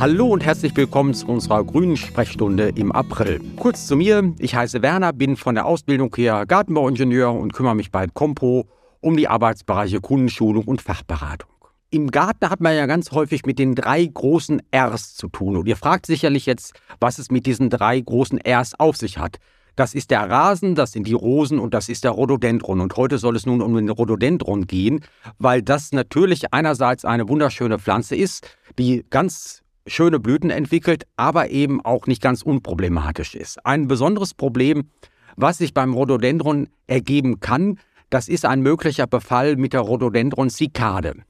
Hallo und herzlich willkommen zu unserer grünen Sprechstunde im April. Kurz zu mir, ich heiße Werner, bin von der Ausbildung her Gartenbauingenieur und kümmere mich bei Compo um die Arbeitsbereiche Kundenschulung und Fachberatung. Im Garten hat man ja ganz häufig mit den drei großen Rs zu tun. Und ihr fragt sicherlich jetzt, was es mit diesen drei großen Rs auf sich hat. Das ist der Rasen, das sind die Rosen und das ist der Rhododendron. Und heute soll es nun um den Rhododendron gehen, weil das natürlich einerseits eine wunderschöne Pflanze ist, die ganz schöne Blüten entwickelt, aber eben auch nicht ganz unproblematisch ist. Ein besonderes Problem, was sich beim Rhododendron ergeben kann, das ist ein möglicher Befall mit der Rhododendron-Zikade.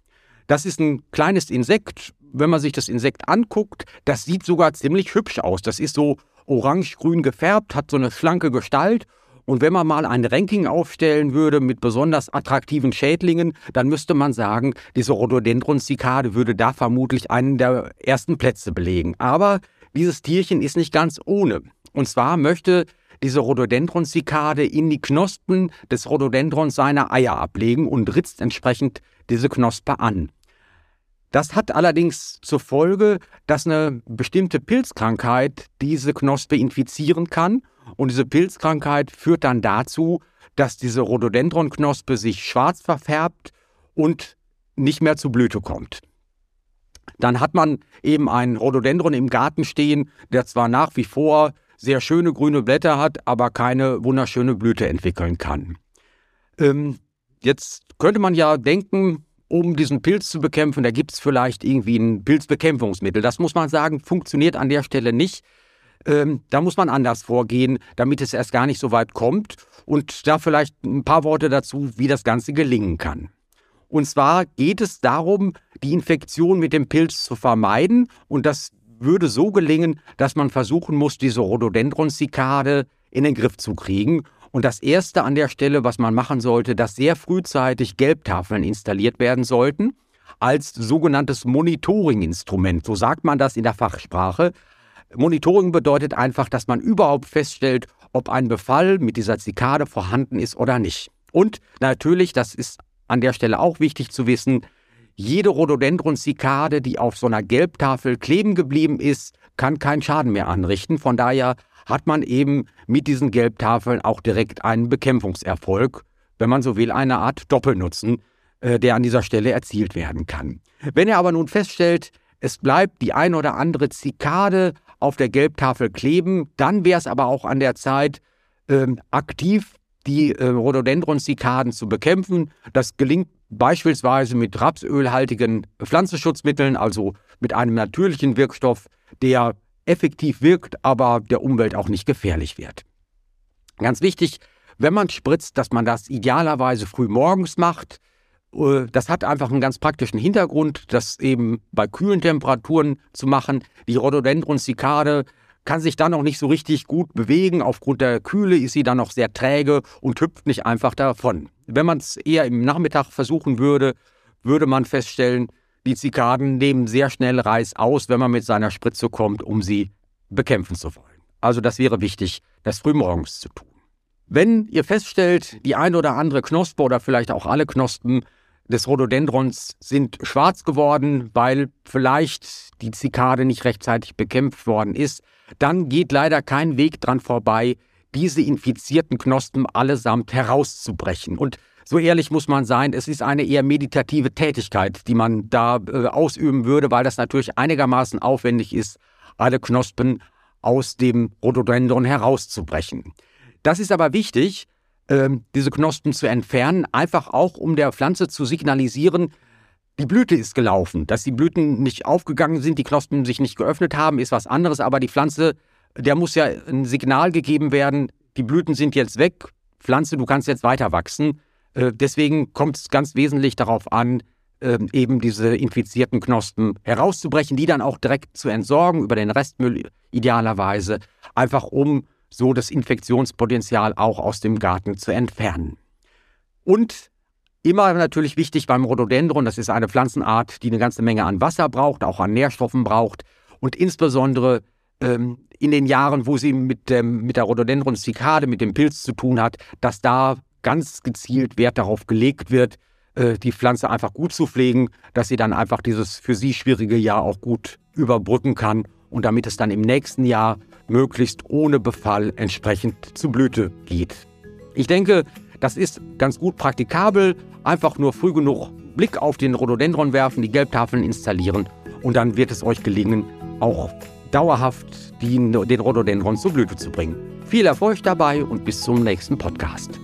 Das ist ein kleines Insekt. Wenn man sich das Insekt anguckt, das sieht sogar ziemlich hübsch aus. Das ist so orange-grün gefärbt, hat so eine schlanke Gestalt und wenn man mal ein Ranking aufstellen würde mit besonders attraktiven Schädlingen, dann müsste man sagen, diese Rhododendron-Zikade würde da vermutlich einen der ersten Plätze belegen. Aber dieses Tierchen ist nicht ganz ohne. Und zwar möchte diese Rhododendron-Zikade in die Knospen des Rhododendrons seine Eier ablegen und ritzt entsprechend diese Knospe an. Das hat allerdings zur Folge, dass eine bestimmte Pilzkrankheit diese Knospe infizieren kann und diese Pilzkrankheit führt dann dazu, dass diese Rhododendronknospe sich schwarz verfärbt und nicht mehr zu Blüte kommt. Dann hat man eben einen Rhododendron im Garten stehen, der zwar nach wie vor sehr schöne grüne Blätter hat, aber keine wunderschöne Blüte entwickeln kann. Ähm, jetzt könnte man ja denken, um diesen Pilz zu bekämpfen, da gibt es vielleicht irgendwie ein Pilzbekämpfungsmittel. Das muss man sagen, funktioniert an der Stelle nicht. Ähm, da muss man anders vorgehen, damit es erst gar nicht so weit kommt. Und da vielleicht ein paar Worte dazu, wie das Ganze gelingen kann. Und zwar geht es darum, die Infektion mit dem Pilz zu vermeiden. Und das würde so gelingen, dass man versuchen muss, diese Rhododendron-Zikade in den Griff zu kriegen. Und das Erste an der Stelle, was man machen sollte, dass sehr frühzeitig Gelbtafeln installiert werden sollten, als sogenanntes Monitoring-Instrument. So sagt man das in der Fachsprache. Monitoring bedeutet einfach, dass man überhaupt feststellt, ob ein Befall mit dieser Zikade vorhanden ist oder nicht. Und natürlich, das ist an der Stelle auch wichtig zu wissen, jede Rhododendron-Zikade, die auf so einer Gelbtafel kleben geblieben ist, kann keinen Schaden mehr anrichten. Von daher hat man eben mit diesen Gelbtafeln auch direkt einen Bekämpfungserfolg, wenn man so will, eine Art Doppelnutzen, äh, der an dieser Stelle erzielt werden kann. Wenn er aber nun feststellt, es bleibt die ein oder andere Zikade auf der Gelbtafel kleben. Dann wäre es aber auch an der Zeit, ähm, aktiv die äh, Rhododendron-Zikaden zu bekämpfen. Das gelingt beispielsweise mit rapsölhaltigen Pflanzenschutzmitteln, also mit einem natürlichen Wirkstoff, der effektiv wirkt, aber der Umwelt auch nicht gefährlich wird. Ganz wichtig, wenn man spritzt, dass man das idealerweise früh morgens macht, äh, das hat einfach einen ganz praktischen Hintergrund, das eben bei kühlen Temperaturen zu machen. Die Rhododendron-Zikade kann sich dann noch nicht so richtig gut bewegen. Aufgrund der Kühle ist sie dann noch sehr träge und hüpft nicht einfach davon. Wenn man es eher im Nachmittag versuchen würde, würde man feststellen, die Zikaden nehmen sehr schnell Reis aus, wenn man mit seiner Spritze kommt, um sie bekämpfen zu wollen. Also das wäre wichtig, das frühmorgens zu tun. Wenn ihr feststellt, die eine oder andere Knospe oder vielleicht auch alle Knospen des Rhododendrons sind schwarz geworden, weil vielleicht die Zikade nicht rechtzeitig bekämpft worden ist, dann geht leider kein Weg dran vorbei, diese infizierten Knospen allesamt herauszubrechen. Und so ehrlich muss man sein, es ist eine eher meditative Tätigkeit, die man da äh, ausüben würde, weil das natürlich einigermaßen aufwendig ist, alle Knospen aus dem Rhododendron herauszubrechen. Das ist aber wichtig, ähm, diese Knospen zu entfernen, einfach auch um der Pflanze zu signalisieren, die Blüte ist gelaufen. Dass die Blüten nicht aufgegangen sind, die Knospen sich nicht geöffnet haben, ist was anderes, aber die Pflanze, der muss ja ein Signal gegeben werden, die Blüten sind jetzt weg, Pflanze, du kannst jetzt weiter wachsen. Äh, deswegen kommt es ganz wesentlich darauf an, äh, eben diese infizierten Knospen herauszubrechen, die dann auch direkt zu entsorgen über den Restmüll idealerweise, einfach um so das Infektionspotenzial auch aus dem Garten zu entfernen. Und immer natürlich wichtig beim Rhododendron, das ist eine Pflanzenart, die eine ganze Menge an Wasser braucht, auch an Nährstoffen braucht und insbesondere ähm, in den Jahren, wo sie mit, dem, mit der Rhododendron-Zikade, mit dem Pilz zu tun hat, dass da ganz gezielt Wert darauf gelegt wird, äh, die Pflanze einfach gut zu pflegen, dass sie dann einfach dieses für sie schwierige Jahr auch gut überbrücken kann und damit es dann im nächsten Jahr möglichst ohne Befall entsprechend zu Blüte geht. Ich denke, das ist ganz gut praktikabel. Einfach nur früh genug Blick auf den Rhododendron werfen, die Gelbtafeln installieren und dann wird es euch gelingen, auch dauerhaft den Rhododendron zur Blüte zu bringen. Viel Erfolg dabei und bis zum nächsten Podcast.